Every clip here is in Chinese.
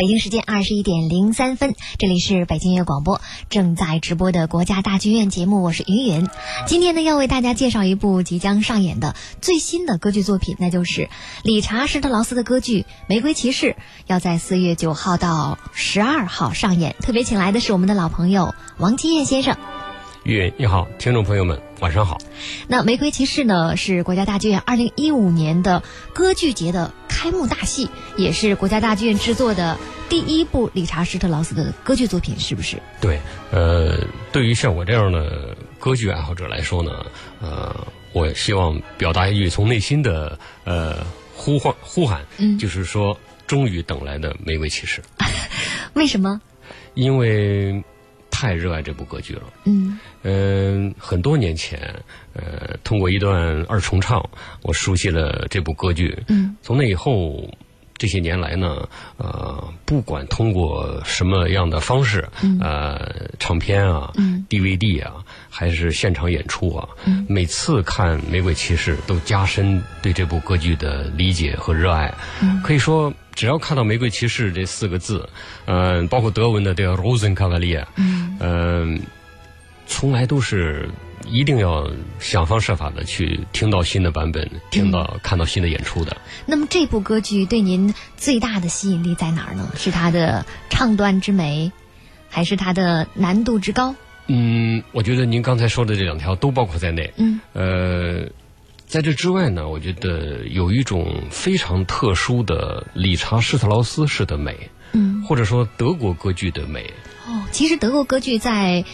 北京时间二十一点零三分，这里是北京音乐广播正在直播的国家大剧院节目，我是云云。今天呢，要为大家介绍一部即将上演的最新的歌剧作品，那就是理查施特劳斯的歌剧《玫瑰骑士》，要在四月九号到十二号上演。特别请来的是我们的老朋友王金燕先生。云你好，听众朋友们，晚上好。那《玫瑰骑士》呢，是国家大剧院二零一五年的歌剧节的开幕大戏，也是国家大剧院制作的第一部理查施特劳斯的歌剧作品，是不是？对，呃，对于像我这样的歌剧爱好者来说呢，呃，我希望表达一句从内心的呃呼唤呼喊，嗯就是说，终于等来的《玫瑰骑士》，为什么？因为太热爱这部歌剧了。嗯嗯，很多年前，呃，通过一段二重唱，我熟悉了这部歌剧。嗯，从那以后，这些年来呢，呃，不管通过什么样的方式，呃，唱片啊、嗯 DVD 啊，还是现场演出啊，嗯每次看《玫瑰骑士》都加深对这部歌剧的理解和热爱。嗯可以说，只要看到“玫瑰骑士”这四个字，嗯、包括德文的这个 Rosenkavalier，嗯嗯，从来都是一定要想方设法的去听到新的版本，听到、看到新的演出的。那么这部歌剧对您最大的吸引力在哪儿呢？是它的唱段之美，还是它的难度之高？嗯，我觉得您刚才说的这两条都包括在内。嗯呃，在这之外呢，我觉得有一种非常特殊的理查施特劳斯式的美，嗯或者说德国歌剧的美，哦，其实德国歌剧在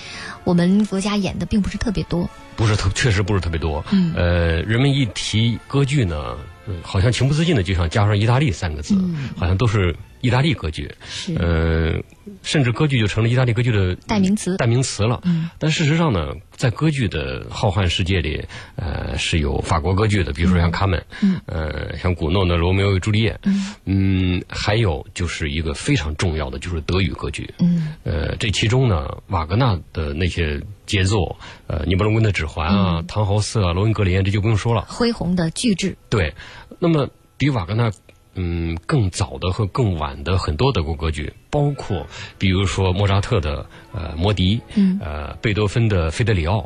我们国家演的并不是特别多。不是特，确实不是特别多。嗯呃，人们一提歌剧呢，呃好像情不自禁的就想加上意大利三个字，嗯好像都是意大利歌剧。是呃，甚至歌剧就成了意大利歌剧的代名词代名词了。嗯但事实上呢，在歌剧的浩瀚世界里，呃，是有法国歌剧的，比如说像卡门，嗯呃，像古诺的《罗密欧与朱丽叶》，嗯嗯，还有就是一个非常重要的，就是德语歌剧。嗯呃，这其中呢，瓦格纳的那些杰作，呃，尼伯龙根的《指环》啊，嗯唐豪瑟啊，罗恩格林，这就不用说了。恢宏的巨制。对，那么比瓦格纳嗯更早的和更晚的很多德国歌剧，包括比如说莫扎特的呃《魔笛》，嗯呃贝多芬的《费德里奥》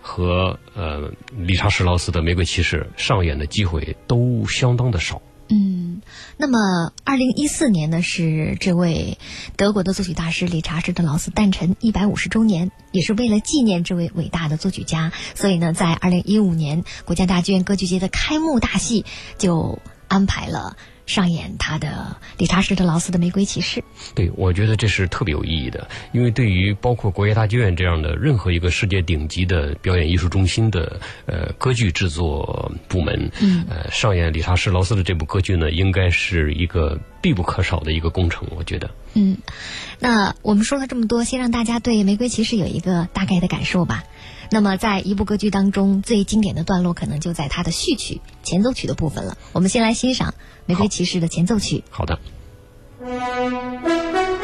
和呃理查施劳斯的《玫瑰骑士》上演的机会都相当的少。嗯，那么二零一四年呢是这位德国的作曲大师理查施特劳斯诞辰一百五十周年，也是为了纪念这位伟大的作曲家，所以呢，在二零一五年国家大剧院歌剧节的开幕大戏就安排了上演他的理查施特劳斯的《玫瑰骑士》。对，我觉得这是特别有意义的，因为对于包括国家大剧院这样的任何一个世界顶级的表演艺术中心的呃歌剧制作部门，嗯呃，上演理查施劳斯的这部歌剧呢，应该是一个必不可少的一个工程，我觉得。嗯，那我们说了这么多，先让大家对《玫瑰骑士》有一个大概的感受吧。那么，在一部歌剧当中，最经典的段落可能就在它的序曲、前奏曲的部分了。我们先来欣赏《玫瑰骑士》的前奏曲。好的。《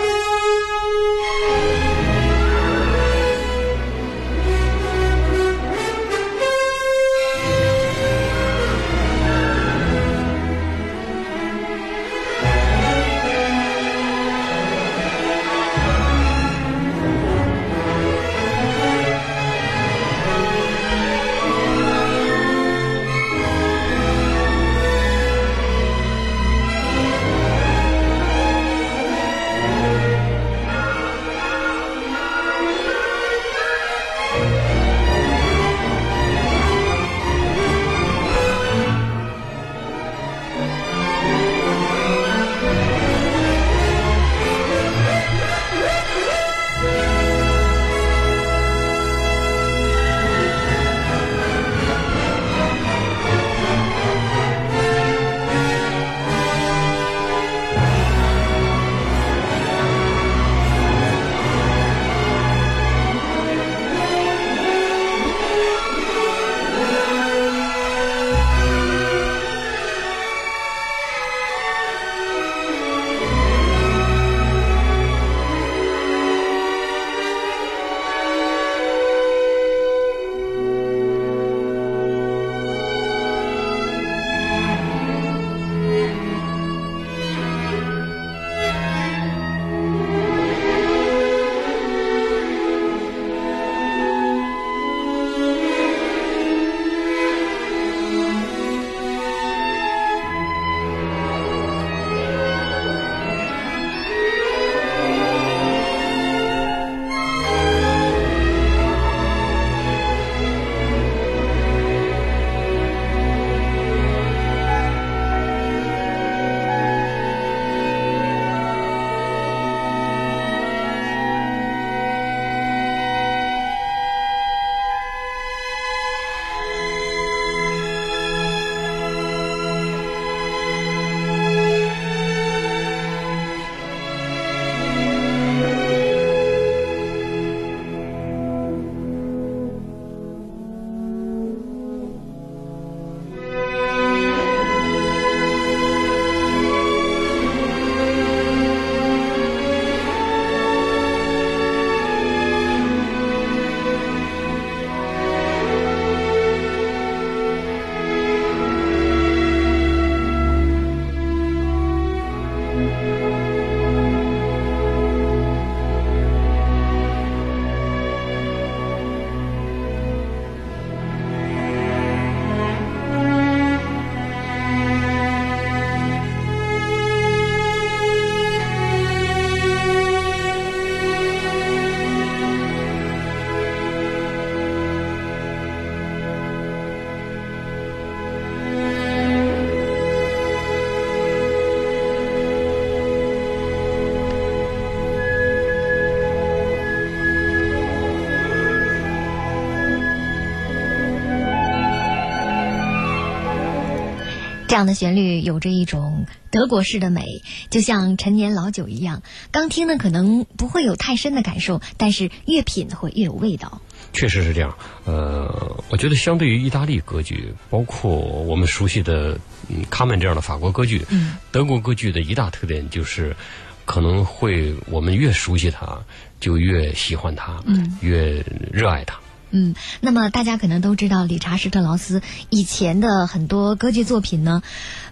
这样的旋律有着一种德国式的美，就像陈年老酒一样。刚听呢，可能不会有太深的感受，但是越品会越有味道。确实是这样。呃，我觉得相对于意大利歌剧，包括我们熟悉的嗯卡门这样的法国歌剧，嗯，德国歌剧的一大特点就是，可能会我们越熟悉它，就越喜欢它，嗯，越热爱它。嗯，那么大家可能都知道，理查施特劳斯以前的很多歌剧作品呢，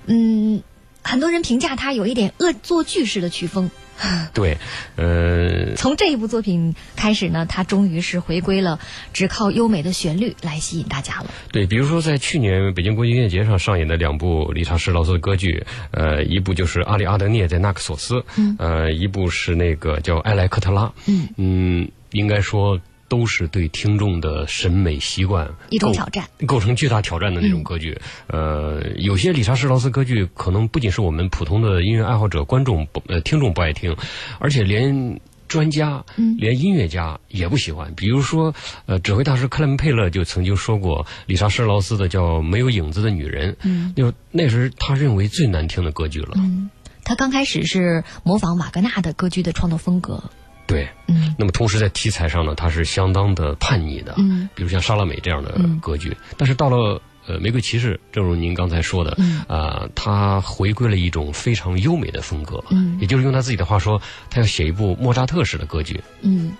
嗯，很多人评价他有一点恶作剧式的曲风。对，呃，从这一部作品开始呢，他终于是回归了只靠优美的旋律来吸引大家了。对，比如说在去年北京国际音乐节上上演的两部理查施劳斯的歌剧，呃，一部就是阿里阿德涅在纳克索斯，嗯呃，一部是那个叫埃莱克特拉，嗯嗯，应该说都是对听众的审美习惯一种挑战。构成巨大挑战的那种歌剧。呃，有些理查施劳斯歌剧可能不仅是我们普通的音乐爱好者、观众不呃听众不爱听，而且连。专家，嗯连音乐家也不喜欢。比如说，呃，指挥大师克莱门佩勒就曾经说过，理查施劳斯的叫《没有影子的女人》，嗯就那是他认为最难听的歌剧了。嗯，他刚开始是模仿瓦格纳的歌剧的创作风格。对，嗯。那么同时在题材上呢，它是相当的叛逆的。嗯。比如像莎乐美这样的嗯歌剧，但是到了呃玫瑰骑士，正如您刚才说的，嗯。啊、他回归了一种非常优美的风格，嗯。也就是用他自己的话说，他要写一部莫扎特式的歌剧。嗯，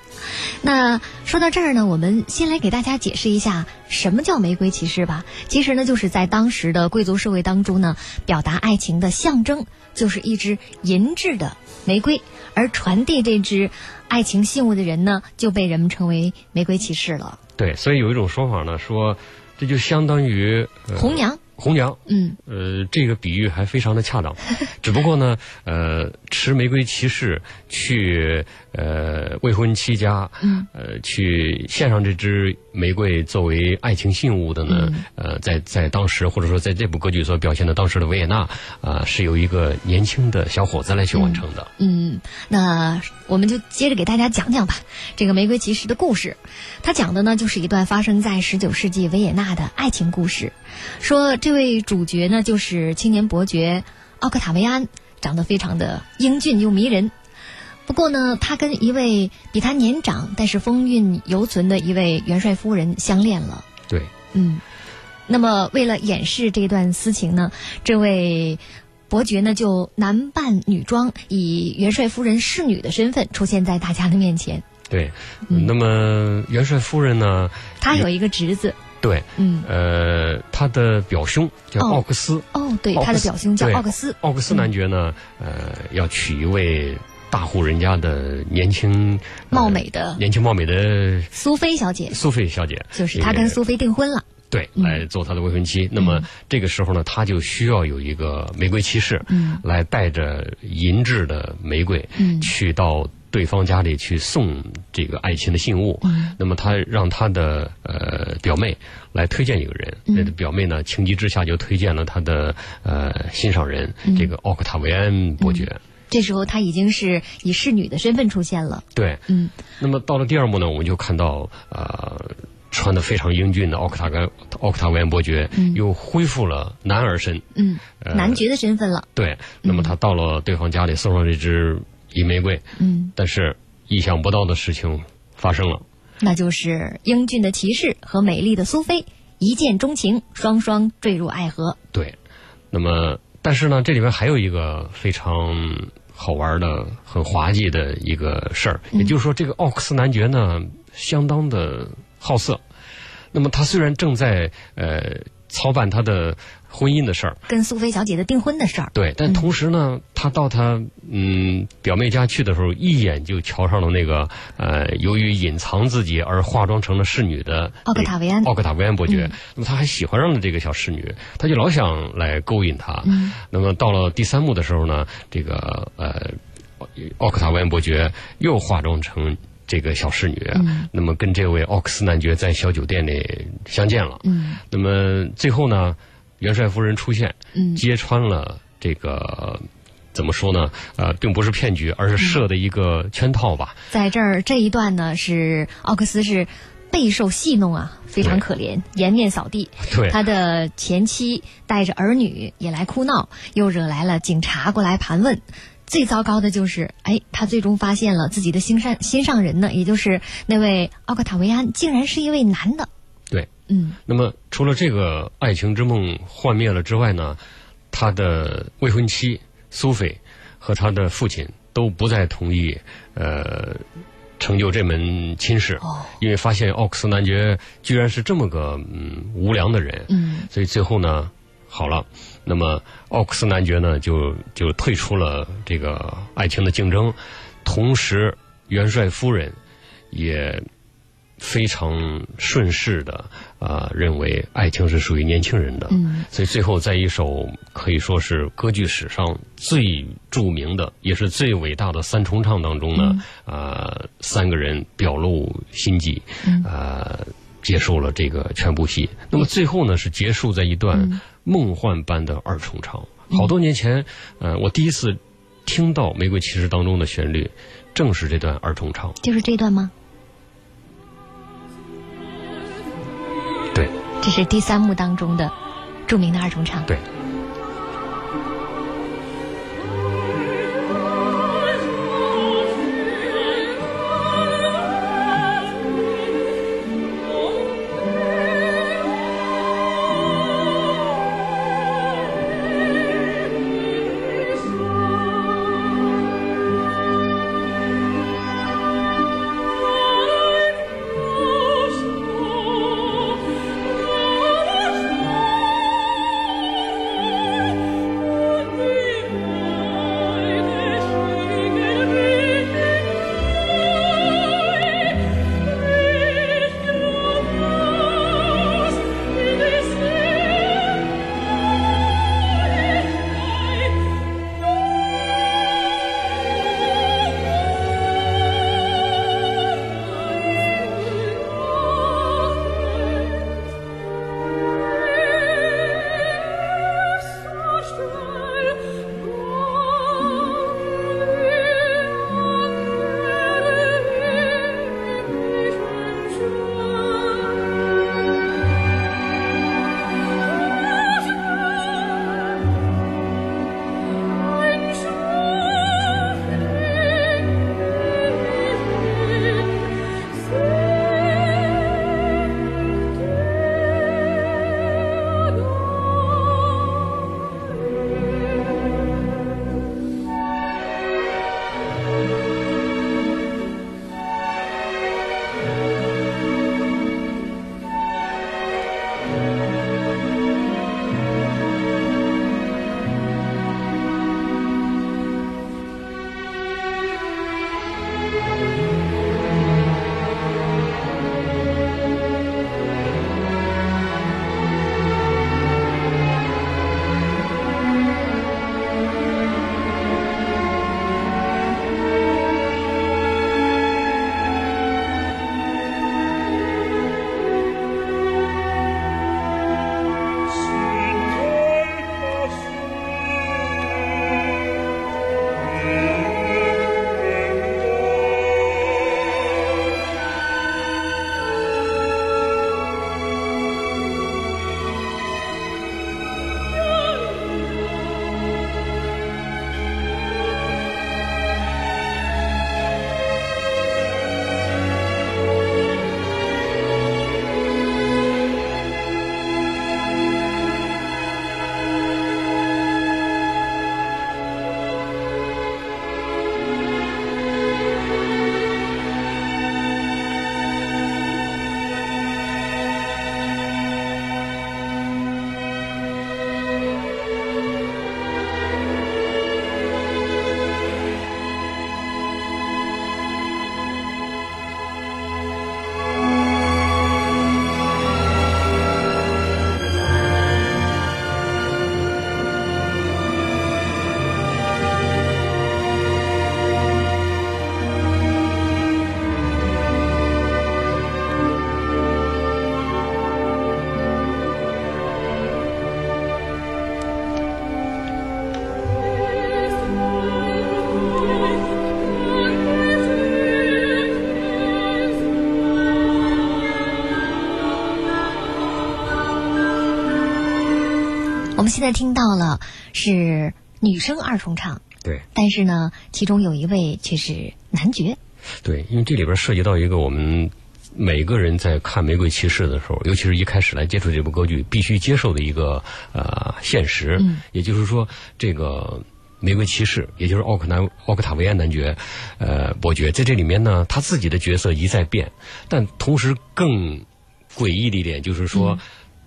那说到这儿呢，我们先来给大家解释一下什么叫玫瑰骑士吧。其实呢，就是在当时的贵族社会当中呢，表达爱情的象征就是一支银质的玫瑰，而传递这支爱情信物的人呢，就被人们称为玫瑰骑士了。对，所以有一种说法呢，说这就相当于、呃、红娘，红娘。嗯呃，这个比喻还非常的恰当，只不过呢，呃，持玫瑰骑士去呃未婚妻家，嗯呃，去献上这支玫瑰作为爱情信物的呢，嗯呃，在在当时或者说在这部歌剧所表现的当时的维也纳啊、是由一个年轻的小伙子来去完成的。嗯，那我们就接着给大家讲讲吧，这个玫瑰骑士的故事。它讲的呢，就是一段发生在十九世纪维也纳的爱情故事。说这位主角呢，就是青年伯爵奥克塔维安，长得非常的英俊又迷人。不过呢，他跟一位比他年长但是风韵犹存的一位元帅夫人相恋了。对，嗯，那么为了掩饰这段私情呢，这位伯爵呢就男扮女装，以元帅夫人侍女的身份出现在大家的面前。对。嗯那么元帅夫人呢？他有一个侄子，对，嗯，呃，他的表兄叫哦。奥克斯。哦，对，他的表兄叫奥克斯。奥克斯男爵呢，呃，要娶一位大户人家的年轻、呃貌美的。年轻貌美的苏菲小姐，苏菲小姐，就是他跟苏菲订婚了。对嗯。来做他的未婚妻。那么这个时候呢，他就需要有一个玫瑰骑士，嗯。来带着银质的玫瑰，嗯。去到对方家里去送这个爱情的信物。嗯那么他让他的呃表妹来推荐一个人，嗯那个表妹呢情急之下就推荐了他的呃心上人、嗯这个奥克塔维安伯爵。这时候他已经是以侍女的身份出现了。对，嗯那么到了第二幕呢，我们就看到呃。穿的非常英俊的奥克塔甘奥克塔维安伯爵嗯又恢复了男儿身，嗯，呃男爵的身份了。对，那么他到了对方家里送上这支银玫瑰，嗯，但是意想不到的事情发生了。那就是英俊的骑士和美丽的苏菲一见钟情，双双坠入爱河。对，那么但是呢，这里边还有一个非常好玩的、很滑稽的一个事儿，也就是说，这个奥克斯男爵呢，相当的好色。那么他虽然正在呃操办他的婚姻的事儿，跟苏菲小姐的订婚的事儿。对，但同时呢，他到他嗯表妹家去的时候，一眼就瞧上了那个呃，由于隐藏自己而化妆成了侍女的奥克塔维安奥克塔维安伯爵。嗯那么他还喜欢上了这个小侍女，他就老想来勾引她。嗯那么到了第三幕的时候呢，这个呃，奥克塔维安伯爵又化妆成。这个小侍女，嗯那么跟这位奥克斯男爵在小酒店里相见了。嗯那么最后呢，元帅夫人出现，嗯揭穿了这个怎么说呢？呃，并不是骗局，而是设的一个圈套吧。在这儿这一段呢，是奥克斯是备受戏弄啊，非常可怜，颜面扫地。对，他的前妻带着儿女也来哭闹，又惹来了警察过来盘问。最糟糕的就是，哎，他最终发现了自己的心上心上人呢，也就是那位奥克塔维安，竟然是一位男的。那么除了这个爱情之梦幻灭了之外呢，他的未婚妻苏菲和他的父亲都不再同意，呃。成就这门亲事，因为发现奥克斯男爵居然是这么个嗯无良的人，嗯所以最后呢，好了，那么奥克斯男爵呢就就退出了这个爱情的竞争，同时元帅夫人也。非常顺势的啊，认为爱情是属于年轻人的，所以最后在一首可以说是歌剧史上最著名的，也是最伟大的三重唱当中呢，啊，三个人表露心迹，啊，结束了这个全部戏。那么最后呢，是结束在一段梦幻般的二重唱。好多年前，呃，我第一次听到《玫瑰骑士》当中的旋律，正是这段二重唱。就是这段吗？这是第三幕当中的著名的二重唱。对。现在听到了是女生二重唱，对，但是呢，其中有一位却是男爵。对，因为这里边涉及到一个我们每个人在看《玫瑰骑士》的时候，尤其是一开始来接触这部歌剧，必须接受的一个呃现实。嗯，也就是说，这个玫瑰骑士，也就是奥克南奥克塔维安男爵，呃，伯爵，在这里面呢，他自己的角色一再变，但同时更诡异的一点就是说，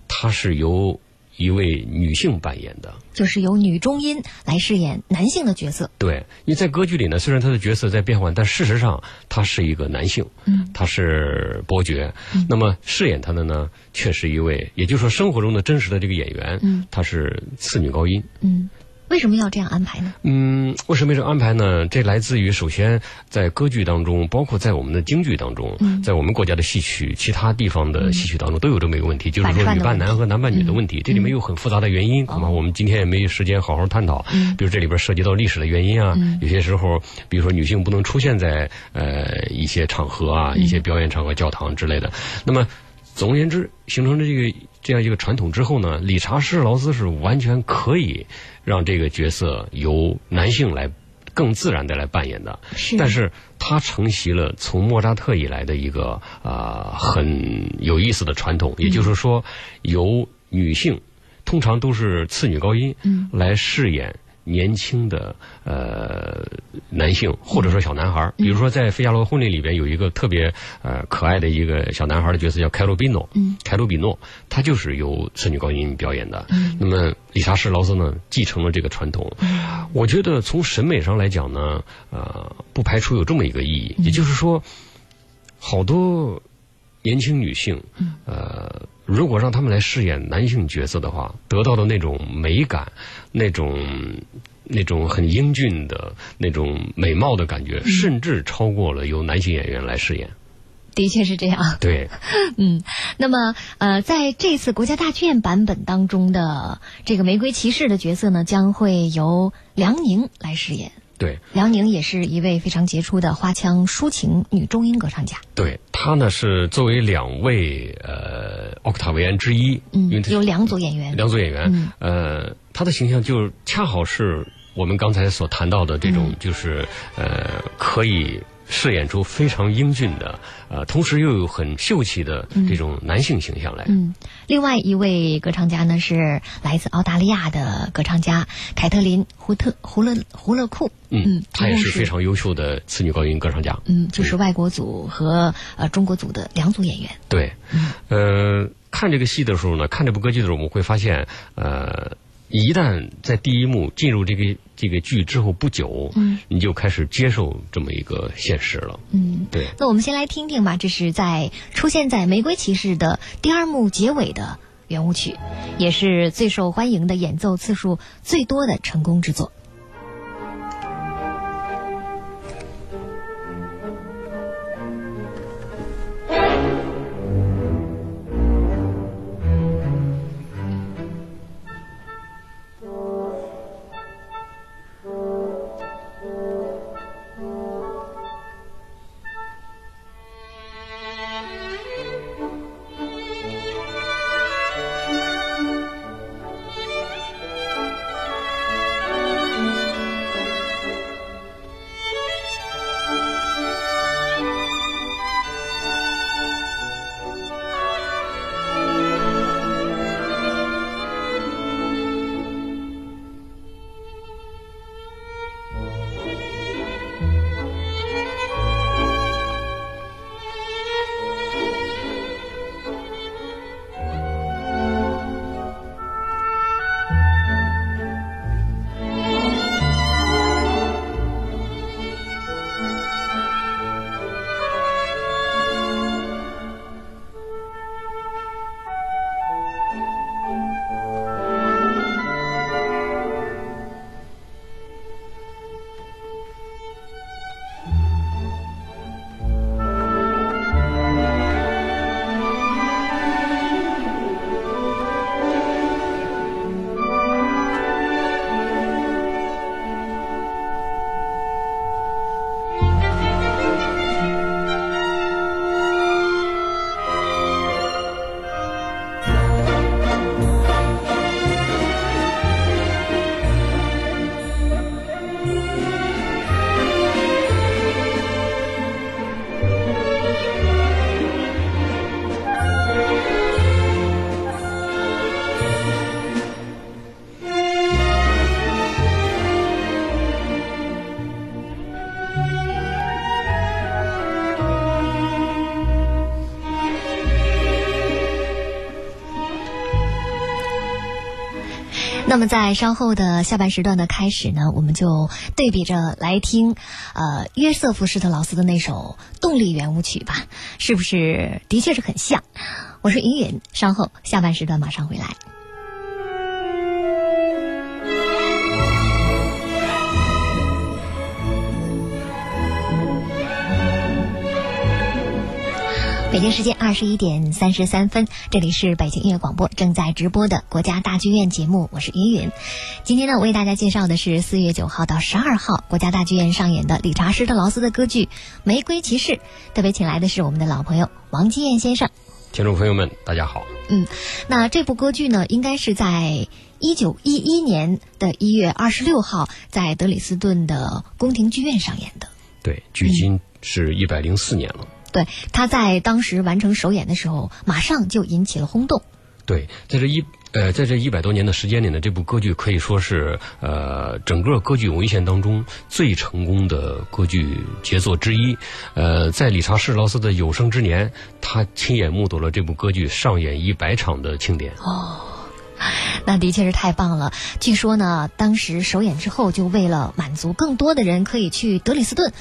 他是由一位女性扮演的。就是由女中音来饰演男性的角色。对，因为在歌剧里呢，虽然他的角色在变换，但事实上他是一个男性，嗯，他是伯爵。那么饰演他的呢，却是一位，也就是说生活中的真实的这个演员，嗯，他是次女高音。嗯，为什么要这样安排呢？嗯，为什么这样安排呢？这来自于首先在歌剧当中，包括在我们的京剧当中，嗯在我们国家的戏曲、其他地方的戏曲当中都有这么一个问题，就是说女扮男和男扮女的问题。这里面有很复杂的原因，恐怕我们今天也没有时间好好探讨。嗯比如这里边涉及到历史的原因啊，嗯有些时候，比如说女性不能出现在呃一些场合啊、嗯一些表演场合、教堂之类的。那么，总而言之，形成了这个这样一个传统之后呢，理查施劳斯是完全可以让这个角色由男性来更自然的来扮演的。是，但是他承袭了从莫扎特以来的一个啊、呃很有意思的传统，也就是说，由女性通常都是次女高音，嗯，来饰演。年轻的呃男性或者说小男孩儿，比如说在《费加罗婚礼》里边有一个特别呃可爱的一个小男孩的角色叫凯鲁比诺，嗯，凯鲁比诺，他就是由圣女高音表演的。嗯。那么理查士劳斯呢，继承了这个传统。我觉得从审美上来讲呢，呃，不排除有这么一个意义，也就是说，好多年轻女性，呃，如果让他们来饰演男性角色的话，得到的那种美感，那种那种很英俊的那种美貌的感觉，甚至超过了由男性演员来饰演。的确是这样。对，嗯，那么呃，在这次国家大剧院版本当中的这个玫瑰骑士的角色呢，将会由梁宁来饰演。对，梁宁也是一位非常杰出的花腔抒情女中音歌唱家。对，她呢是作为两位呃奥克塔维安之一，因为嗯，有两组演员。两组演员，嗯呃，她的形象就恰好是我们刚才所谈到的这种，嗯就是呃，可以饰演出非常英俊的，呃，同时又有很秀气的这种男性形象来。嗯，另外一位歌唱家呢是来自澳大利亚的歌唱家凯特琳·胡特胡勒胡勒库。嗯他也是是非常优秀的次女高音歌唱家。嗯，就是外国组和呃中国组的两组演员。对，呃，看这个戏的时候呢，看这部歌剧的时候，我们会发现，呃，一旦在第一幕进入这个这个剧之后不久，嗯，你就开始接受这么一个现实了。嗯，对，那我们先来听听吧，这是在出现在《玫瑰骑士》的第二幕结尾的圆舞曲，也是最受欢迎的演奏次数最多的成功之作。《那么在稍后的下半时段的开始呢，我们就对比着来听，呃，约瑟夫施特劳斯的那首动力圆舞曲吧，是不是的确是很像？我是云云，稍后下半时段马上回来。北京时间二十一点三十三分，这里是北京音乐广播正在直播的国家大剧院节目，我是云云。今天呢，为大家介绍的是四月九号到十二号国家大剧院上演的理查施特劳斯的歌剧《玫瑰骑士》，特别请来的是我们的老朋友王金燕先生。听众朋友们，大家好。嗯，那这部歌剧呢，应该是在一九一一年的一月二十六号在德里斯顿的宫廷剧院上演的。对，距今是一百零四年了。对，他在当时完成首演的时候，马上就引起了轰动。对，在这一呃，在这一百多年的时间里呢，这部歌剧可以说是呃，整个歌剧文献当中最成功的歌剧杰作之一。呃，在理查士劳斯的有生之年，他亲眼目睹了这部歌剧上演一百场的庆典。哦。那的确是太棒了。据说呢，当时首演之后，就为了满足更多的人可以去德里斯顿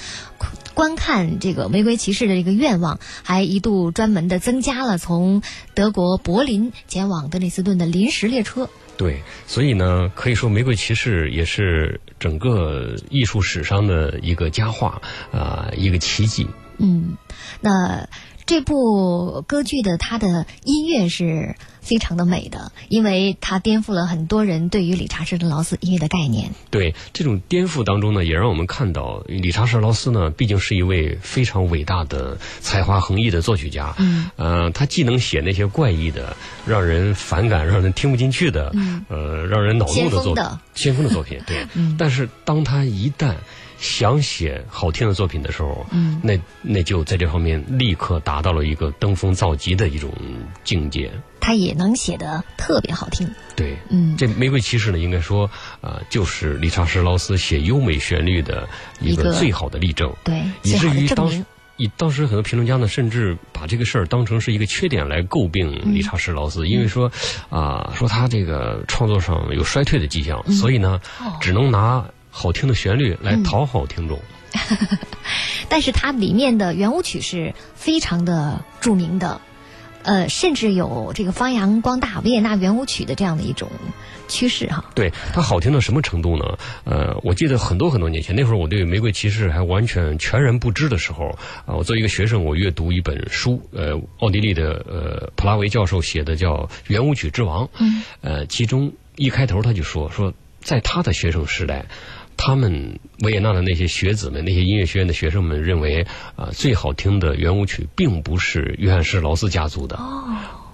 观看这个《玫瑰骑士》的这个愿望，还一度专门的增加了从德国柏林前往德里斯顿的临时列车。对，所以呢，可以说《玫瑰骑士》也是整个艺术史上的一个佳话啊，一个奇迹。嗯，那。这部歌剧的它的音乐是非常的美的，因为它颠覆了很多人对于理查施特劳斯音乐的概念。对这种颠覆当中呢，也让我们看到理查施特劳斯呢，毕竟是一位非常伟大的才华横溢的作曲家。嗯，呃，他既能写那些怪异的、让人反感、让人听不进去的，呃，让人恼怒的作品先锋的作品。对，但是当他一旦想写好听的作品的时候，嗯，那那就在这方面立刻达到了一个登峰造极的一种境界。他也能写得特别好听。对，嗯，这《玫瑰骑士》呢，应该说啊，就是理查施劳斯写优美旋律的一个最好的例证。对，以至于当时以当时很多评论家呢，甚至把这个事儿当成是一个缺点来诟病理查施劳斯，因为说啊，说他这个创作上有衰退的迹象，所以呢，只能拿。好听的旋律来讨好听众，但是它里面的圆舞曲是非常的著名的，呃，甚至有这个发扬光大维也纳圆舞曲的这样的一种趋势哈。对它好听到什么程度呢？呃，我记得很多很多年前，那会儿我对《玫瑰骑士》还完全全然不知的时候啊，我作为一个学生，我阅读一本书，呃，奥地利的呃普拉维教授写的叫《圆舞曲之王》，嗯，呃，其中一开头他就说说，在他的学生时代。他们维也纳的那些学子们，那些音乐学院的学生们认为，啊，最好听的圆舞曲并不是约翰施劳斯家族的，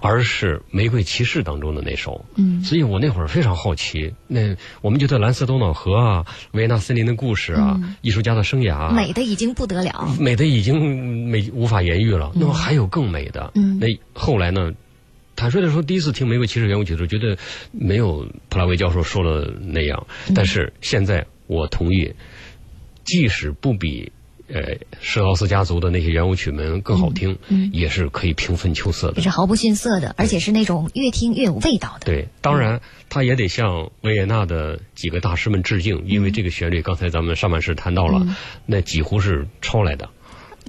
而是《玫瑰骑士》当中的那首。嗯，所以我那会儿非常好奇，那我们觉得蓝色多瑙河啊，维也纳森林的故事啊，艺术家的生涯，美的已经不得了，美的已经美无法言喻了。那么还有更美的。嗯，那后来呢？坦率的说，第一次听《玫瑰骑士》圆舞曲的时候，觉得没有普拉维教授说的那样。但是现在。我同意，即使不比呃施劳斯家族的那些圆舞曲们更好听，也是可以平分秋色的。也是毫不逊色的，而且是那种越听越有味道的。对，当然他也得向维也纳的几个大师们致敬，因为这个旋律刚才咱们上半时谈到了，那几乎是抄来的。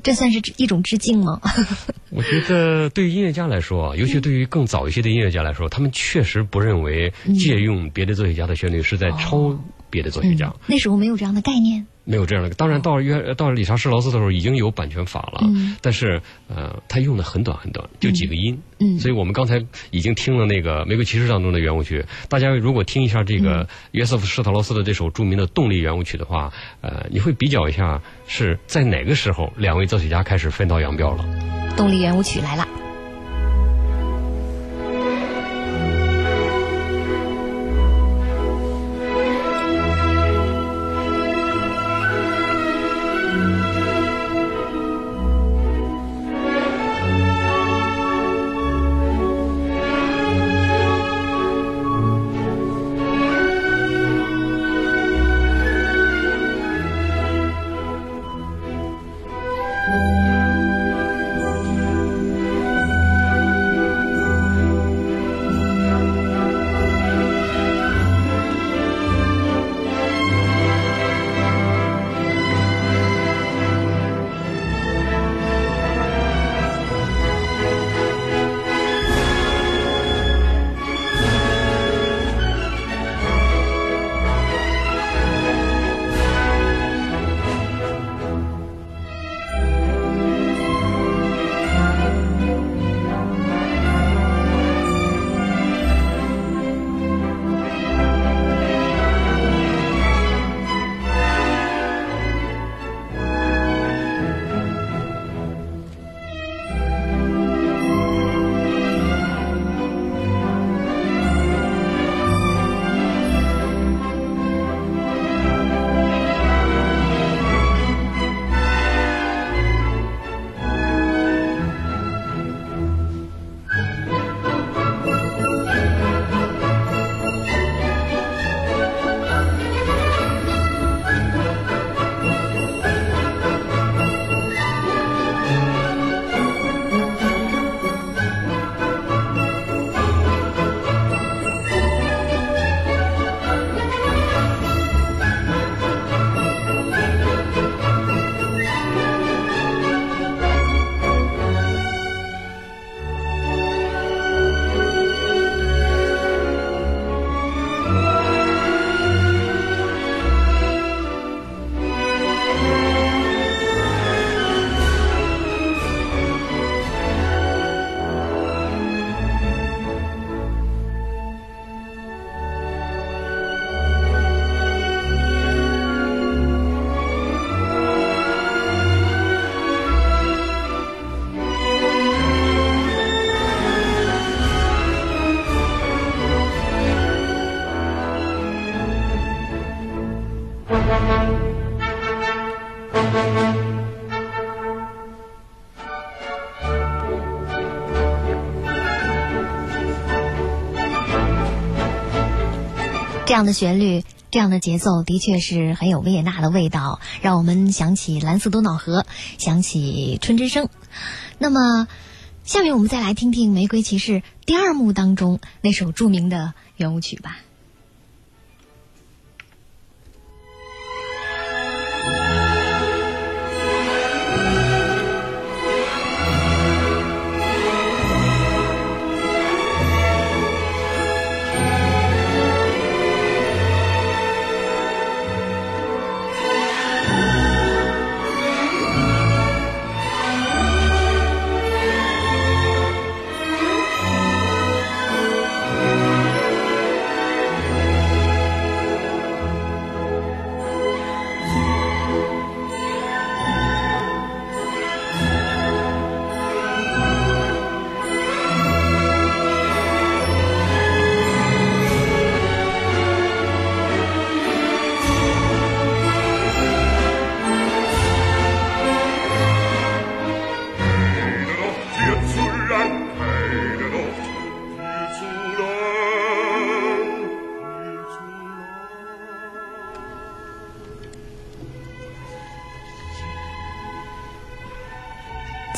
这算是一种致敬吗？我觉得对于音乐家来说，尤其对于更早一些的音乐家来说，他们确实不认为借用别的作曲家的旋律是在抄。别的作曲家那时候没有这样的概念，没有这样的。当然，到了约到了理查施劳斯的时候，已经有版权法了。嗯，但是呃，他用的很短很短，就几个音。嗯，所以我们刚才已经听了那个《玫瑰骑士》当中的圆舞曲。大家如果听一下这个约瑟夫施特劳斯的这首著名的动力圆舞曲的话，呃，你会比较一下是在哪个时候两位作曲家开始分道扬镳了。动力圆舞曲来了。样的旋律，这样的节奏，的确是很有维也纳的味道，让我们想起蓝色多瑙河，想起春之声。那么，下面我们再来听听《玫瑰骑士》第二幕当中那首著名的圆舞曲吧。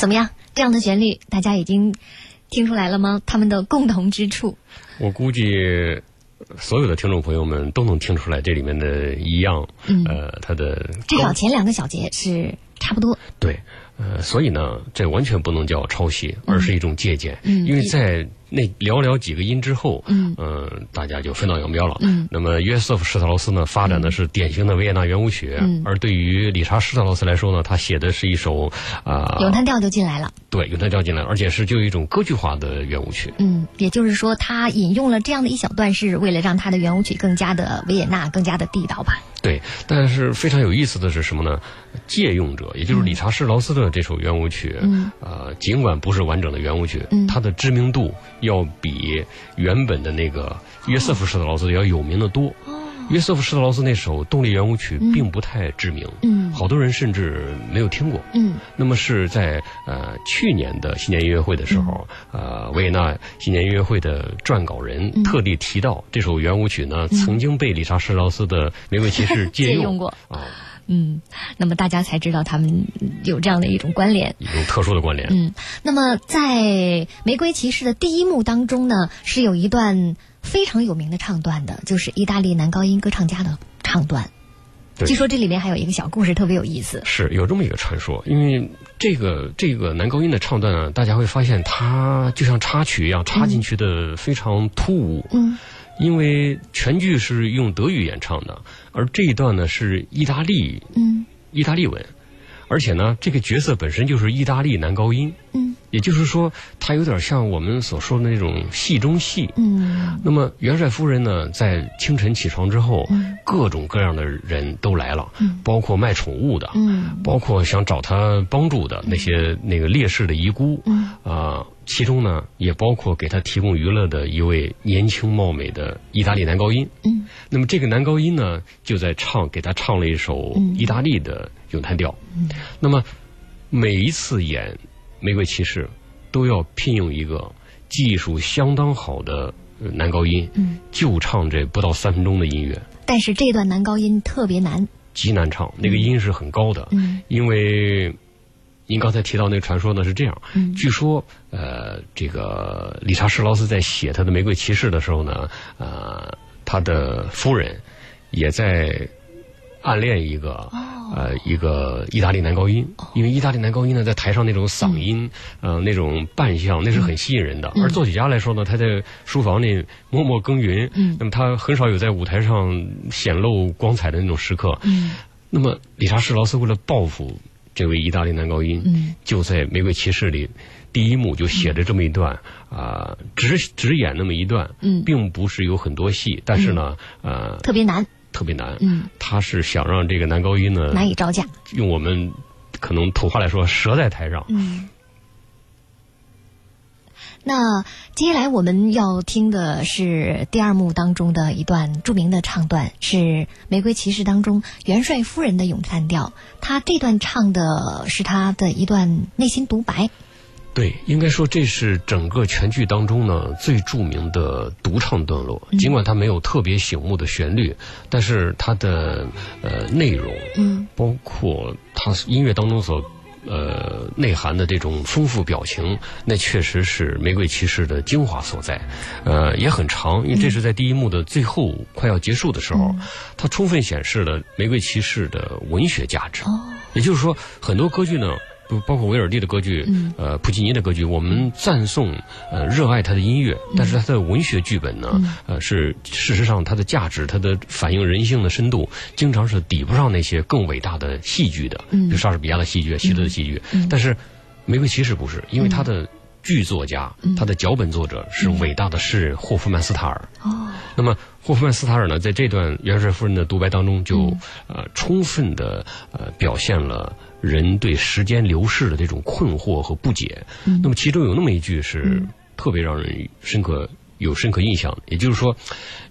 怎么样？这样的旋律，大家已经听出来了吗？他们的共同之处，我估计所有的听众朋友们都能听出来这里面的一样。嗯，呃，它的至少前两个小节是差不多。对，呃，所以呢，这完全不能叫抄袭，而是一种借鉴。嗯，因为在。那寥寥几个音之后，嗯，呃，大家就分道扬镳了。嗯，那么约瑟夫施特劳斯呢，发展的是典型的维也纳圆舞曲，嗯，而对于理查施特劳斯来说呢，他写的是一首啊，咏叹调就进来了。对，咏叹调进来，而且是就有一种歌剧化的圆舞曲。嗯，也就是说，他引用了这样的一小段，是为了让他的圆舞曲更加的维也纳，更加的地道吧。对，但是非常有意思的是什么呢？借用者，也就是理查施劳斯的这首圆舞曲，嗯，呃，尽管不是完整的圆舞曲，嗯，它的知名度。要比原本的那个约瑟夫施特劳斯要有名的多。约瑟夫施特劳斯那首动力圆舞曲并不太知名，嗯，好多人甚至没有听过。嗯，那么是在呃去年的新年音乐会的时候，呃维也纳新年音乐会的撰稿人特地提到这首圆舞曲呢，曾经被理查施特劳斯的《玫瑰骑士》借用过。啊。嗯，那么大家才知道他们有这样的一种关联，一种特殊的关联。嗯，那么在《玫瑰骑士》的第一幕当中呢，是有一段非常有名的唱段的，就是意大利男高音歌唱家的唱段。据说这里面还有一个小故事，特别有意思。是有这么一个传说，因为这个这个男高音的唱段呢，大家会发现它就像插曲一样插进去的非常突兀。嗯。因为全剧是用德语演唱的，而这一段呢是意大利，嗯，意大利文，而且呢，这个角色本身就是意大利男高音，嗯，也就是说，他有点像我们所说的那种戏中戏，嗯。那么元帅夫人呢，在清晨起床之后，各种各样的人都来了，包括卖宠物的，嗯，包括想找他帮助的那些那个烈士的遗孤，嗯。啊。其中呢，也包括给他提供娱乐的一位年轻貌美的意大利男高音。嗯，那么这个男高音呢，就在唱，给他唱了一首意大利的咏叹调。嗯，那么每一次演《玫瑰骑士》，都要聘用一个技术相当好的男高音，嗯，就唱这不到三分钟的音乐。但是这段男高音特别难，极难唱，那个音是很高的。嗯，因为。您刚才提到那个传说呢是这样，据说呃，这个理查施劳斯在写他的《玫瑰骑士》的时候呢，呃，他的夫人也在暗恋一个呃一个意大利男高音，因为意大利男高音呢在台上那种嗓音呃那种扮相那是很吸引人的，而作曲家来说呢，他在书房里默默耕耘，那么他很少有在舞台上显露光彩的那种时刻，那么理查施劳斯为了报复。这位意大利男高音就在《玫瑰骑士》里第一幕就写着这么一段啊，只只演那么一段，并不是有很多戏，但是呢，呃，特别难，特别难。嗯，他是想让这个男高音呢难以招架，用我们可能土话来说，折在台上。嗯。那接下来我们要听的是第二幕当中的一段著名的唱段，是《玫瑰骑士》当中元帅夫人的咏叹调。他这段唱的是他的一段内心独白。对，应该说这是整个全剧当中呢最著名的独唱段落。尽管它没有特别醒目的旋律，但是它的呃内容，嗯，包括它音乐当中所呃内涵的这种丰富表情，那确实是《玫瑰骑士》的精华所在。呃，也很长，因为这是在第一幕的最后快要结束的时候，它充分显示了《玫瑰骑士》的文学价值。哦，也就是说，很多歌剧呢。不包括维尔第的歌剧，呃，普契尼的歌剧，我们赞颂、呃，热爱他的音乐，但是他的文学剧本呢，呃，是事实上它的价值，它的反映人性的深度，经常是抵不上那些更伟大的戏剧的，比如莎士比亚的戏剧、希特的戏剧。但是《玫瑰骑士》不是，因为他的剧作家、他的脚本作者是伟大的诗人霍夫曼斯塔尔。哦，那么霍夫曼斯塔尔呢，在这段元帅夫人的独白当中，就呃充分的呃表现了。人对时间流逝的这种困惑和不解，那么其中有那么一句是特别让人深刻有深刻印象，也就是说，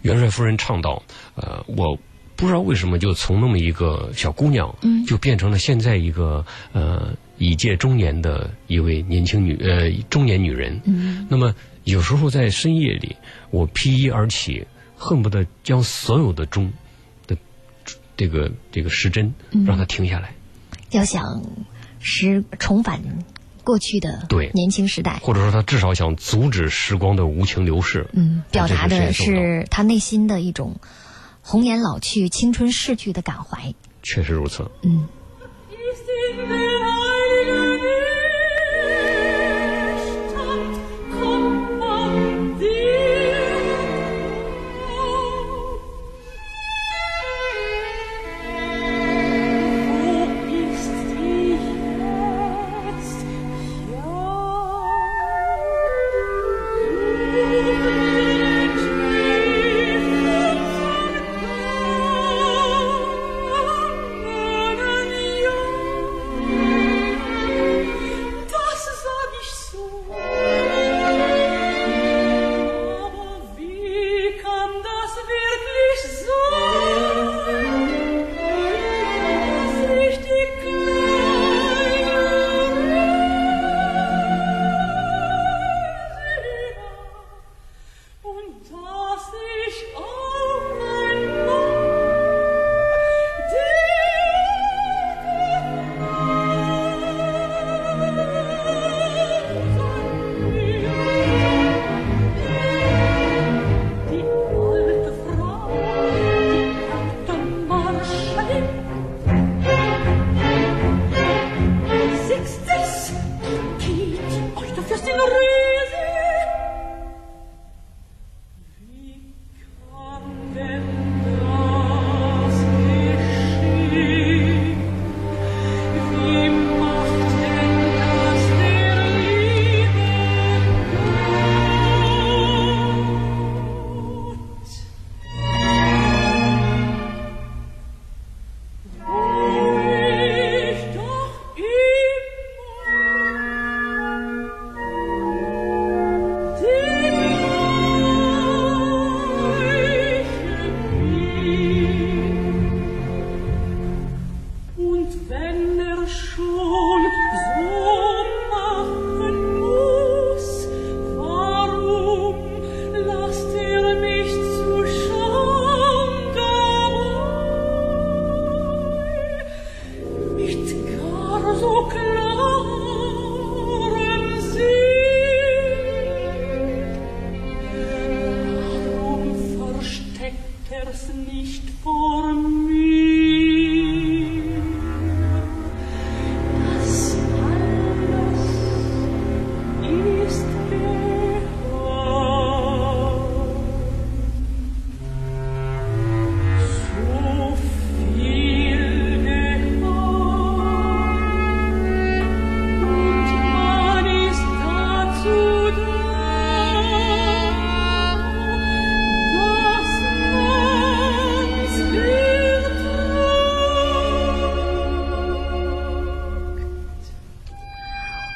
元帅夫人唱道：“呃，我不知道为什么就从那么一个小姑娘，就变成了现在一个呃已届中年的一位年轻女呃中年女人。嗯那么有时候在深夜里，我披衣而起，恨不得将所有的钟的这个这个时针让它停下来。”要想时重返过去的对年轻时代，或者说他至少想阻止时光的无情流逝。嗯，表达的是他内心的一种红颜老去、青春逝去的感怀。确实如此。嗯。bist in der heiligen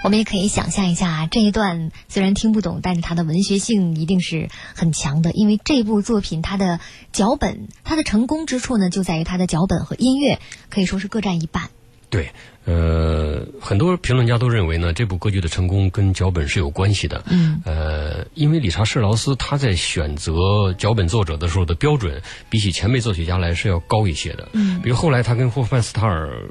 我们也可以想象一下，这一段虽然听不懂，但是它的文学性一定是很强的。因为这部作品它的脚本，它的成功之处呢，就在于它的脚本和音乐可以说是各占一半。对，呃，很多评论家都认为呢，这部歌剧的成功跟脚本是有关系的。嗯，呃，因为理查施劳斯他在选择脚本作者的时候的标准，比起前辈作曲家来是要高一些的。嗯，比如后来他跟霍夫曼斯塔尔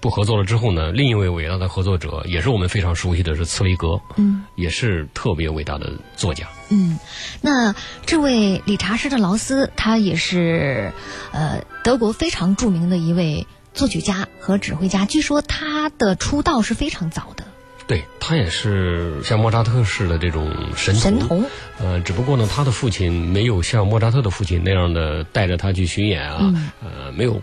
不合作了之后呢，另一位伟大的合作者也是我们非常熟悉的是茨威格，嗯，也是特别伟大的作家。嗯，那这位理查施特劳斯，他也是呃德国非常著名的一位。作曲家和指挥家，据说他的出道是非常早的。对他也是像莫扎特式的这种神童。神童。呃，只不过呢，他的父亲没有像莫扎特的父亲那样的带着他去巡演啊，呃，没有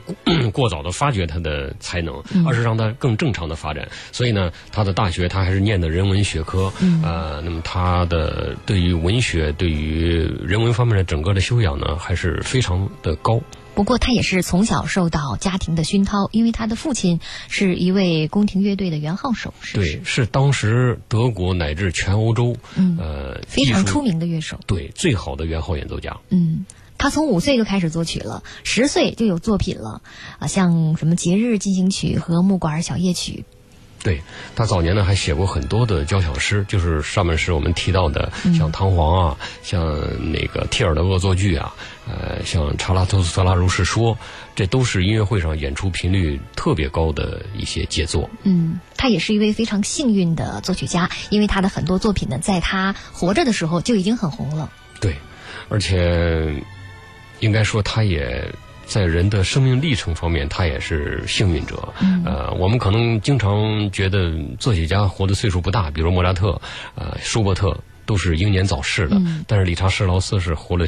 过早的发掘他的才能，而是让他更正常的发展。所以呢，他的大学他还是念的人文学科。呃，那么他的对于文学、对于人文方面的整个的修养呢，还是非常的高。不过他也是从小受到家庭的熏陶，因为他的父亲是一位宫廷乐队的圆号手，是对，是当时德国乃至全欧洲，呃，非常出名的乐手，对，最好的圆号演奏家。嗯，他从五岁就开始作曲了，十岁就有作品了，啊，像什么节日进行曲和木管小夜曲。对他早年呢还写过很多的交响诗，就是上面是我们提到的，像《唐璜》啊，像那个《提尔的恶作剧》啊，呃，像《查拉图斯特拉如是说》，这都是音乐会上演出频率特别高的一些杰作。嗯，他也是一位非常幸运的作曲家，因为他的很多作品呢，在他活着的时候就已经很红了。对，而且应该说他也。在人的生命历程方面，他也是幸运者。呃，我们可能经常觉得作曲家活的岁数不大，比如莫扎特、呃舒伯特都是英年早逝的。但是理查施劳斯是活了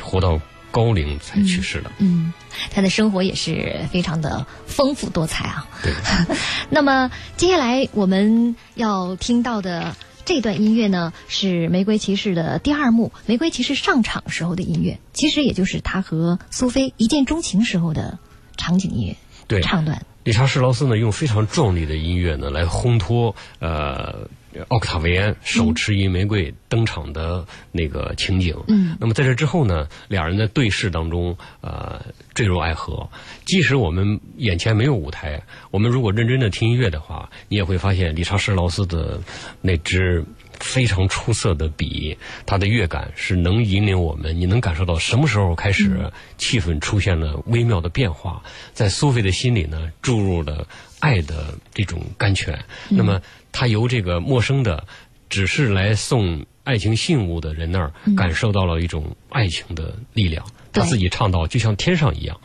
活到高龄才去世的。嗯，他的生活也是非常的丰富多彩啊。对。那么接下来我们要听到的。这段音乐呢是《玫瑰骑士》的第二幕，《玫瑰骑士》上场时候的音乐，其实也就是他和苏菲一见钟情时候的场景音乐。对，唱段。理查施劳斯呢用非常壮丽的音乐呢来烘托呃奥克塔维安手持一玫瑰登场的那个情景。嗯。那么在这之后呢，两人在对视当中呃坠入爱河。即使我们眼前没有舞台，我们如果认真的听音乐的话，你也会发现理查施劳斯的那支非常出色的笔，他的乐感是能引领我们。你能感受到什么时候开始气氛出现了微妙的变化，在苏菲的心里呢注入了爱的这种甘泉。那么他由这个陌生的，只是来送爱情信物的人那儿，感受到了一种爱情的力量。他自己唱到就像天上一样。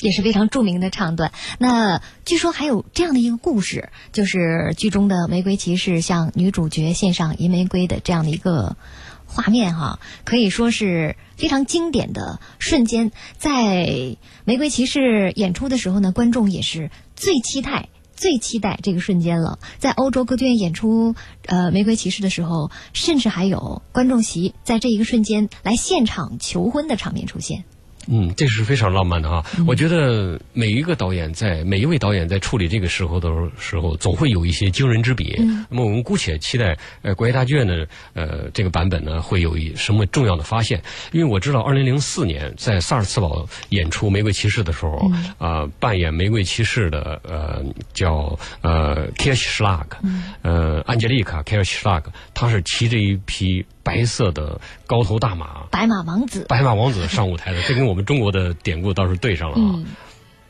也是非常著名的唱段。那据说还有这样的一个故事，就是剧中的玫瑰骑士向女主角献上银玫瑰的这样的一个画面哈，可以说是非常经典的瞬间。在玫瑰骑士演出的时候呢，观众也是最期待、最期待这个瞬间了。在欧洲歌剧院演出呃玫瑰骑士的时候，甚至还有观众席在这一个瞬间来现场求婚的场面出现。嗯，这是非常浪漫的哈。我觉得每一个导演在每一位导演在处理这个时候的时候，总会有一些惊人之笔。那么我们姑且期待呃国家大剧院的呃这个版本呢，会有一什么重要的发现？因为我知道二零零四年在萨尔茨堡演出《玫瑰骑士》的时候，啊，扮演玫瑰骑士的呃叫呃 k i r s c h l a g 呃安吉丽卡 k i r s c h l a g 他是骑着一匹。白色的高头大马，白马王子，白马王子上舞台的，这跟我们中国的典故倒是对上了啊！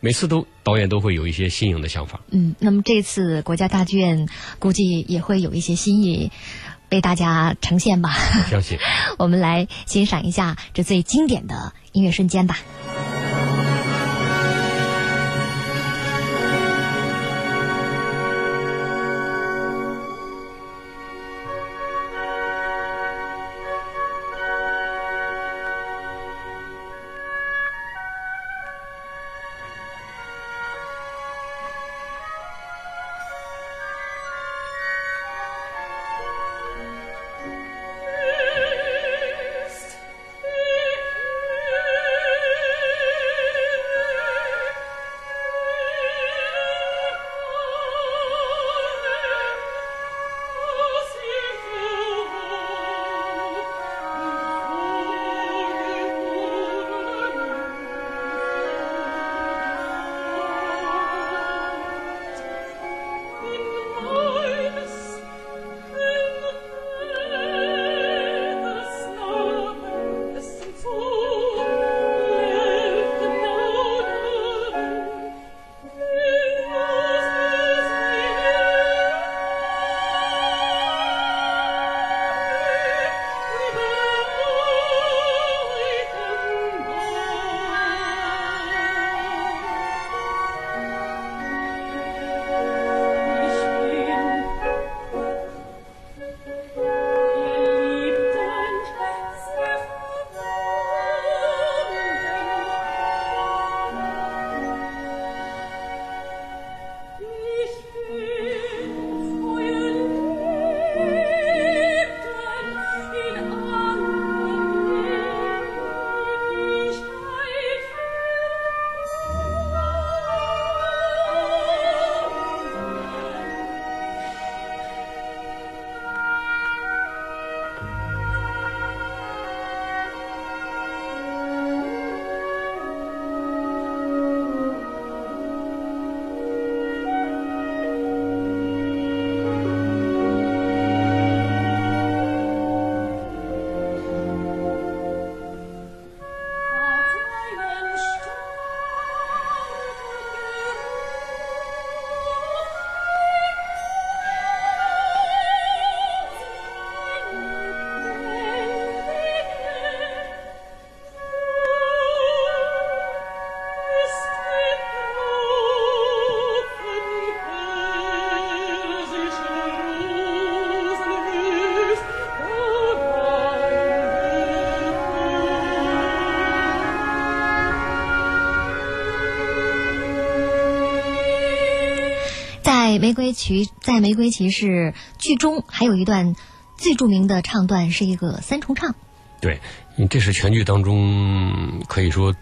每次都导演都会有一些新颖的想法。嗯，那么这次国家大剧院估计也会有一些新意为大家呈现吧？相信。我们来欣赏一下这最经典的音乐瞬间吧。玫瑰骑》在《玫瑰骑士》剧中，还有一段最著名的唱段是一个三重唱。对，这是全剧当中可以说。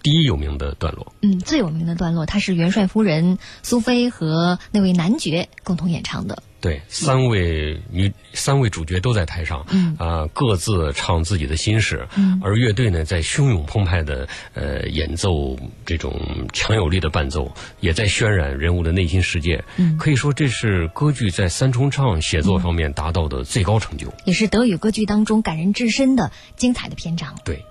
第一有名的段落，嗯，最有名的段落，它是元帅夫人苏菲和那位男爵共同演唱的。对，三位女三位主角都在台上，嗯啊，各自唱自己的心事，嗯，而乐队呢，在汹涌澎湃的呃演奏这种强有力的伴奏，也在渲染人物的内心世界。嗯，可以说这是歌剧在三重唱写作方面达到的最高成就，也是德语歌剧当中感人至深的精彩的篇章。对。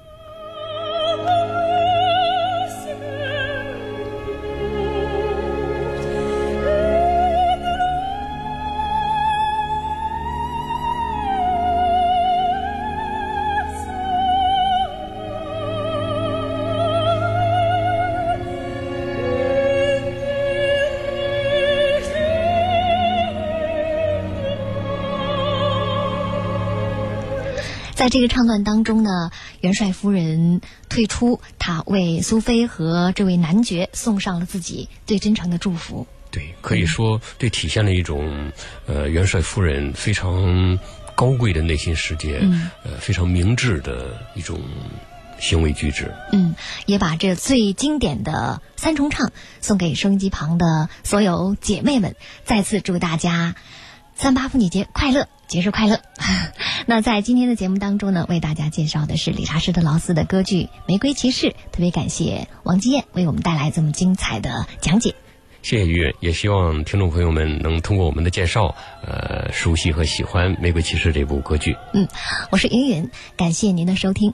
在这个唱段当中呢，元帅夫人退出，她为苏菲和这位男爵送上了自己最真诚的祝福。对，可以说这体现了一种呃元帅夫人非常高贵的内心世界，呃非常明智的一种行为举止。嗯，也把这最经典的三重唱送给收音机旁的所有姐妹们，再次祝大家三八妇女节快乐！节日快乐！那在今天的节目当中呢，为大家介绍的是理查施特劳斯的歌剧《玫瑰骑士》，特别感谢王基燕为我们带来这么精彩的讲解。谢谢于也希望听众朋友们能通过我们的介绍，呃，熟悉和喜欢《玫瑰骑士》这部歌剧。嗯，我是云云，感谢您的收听。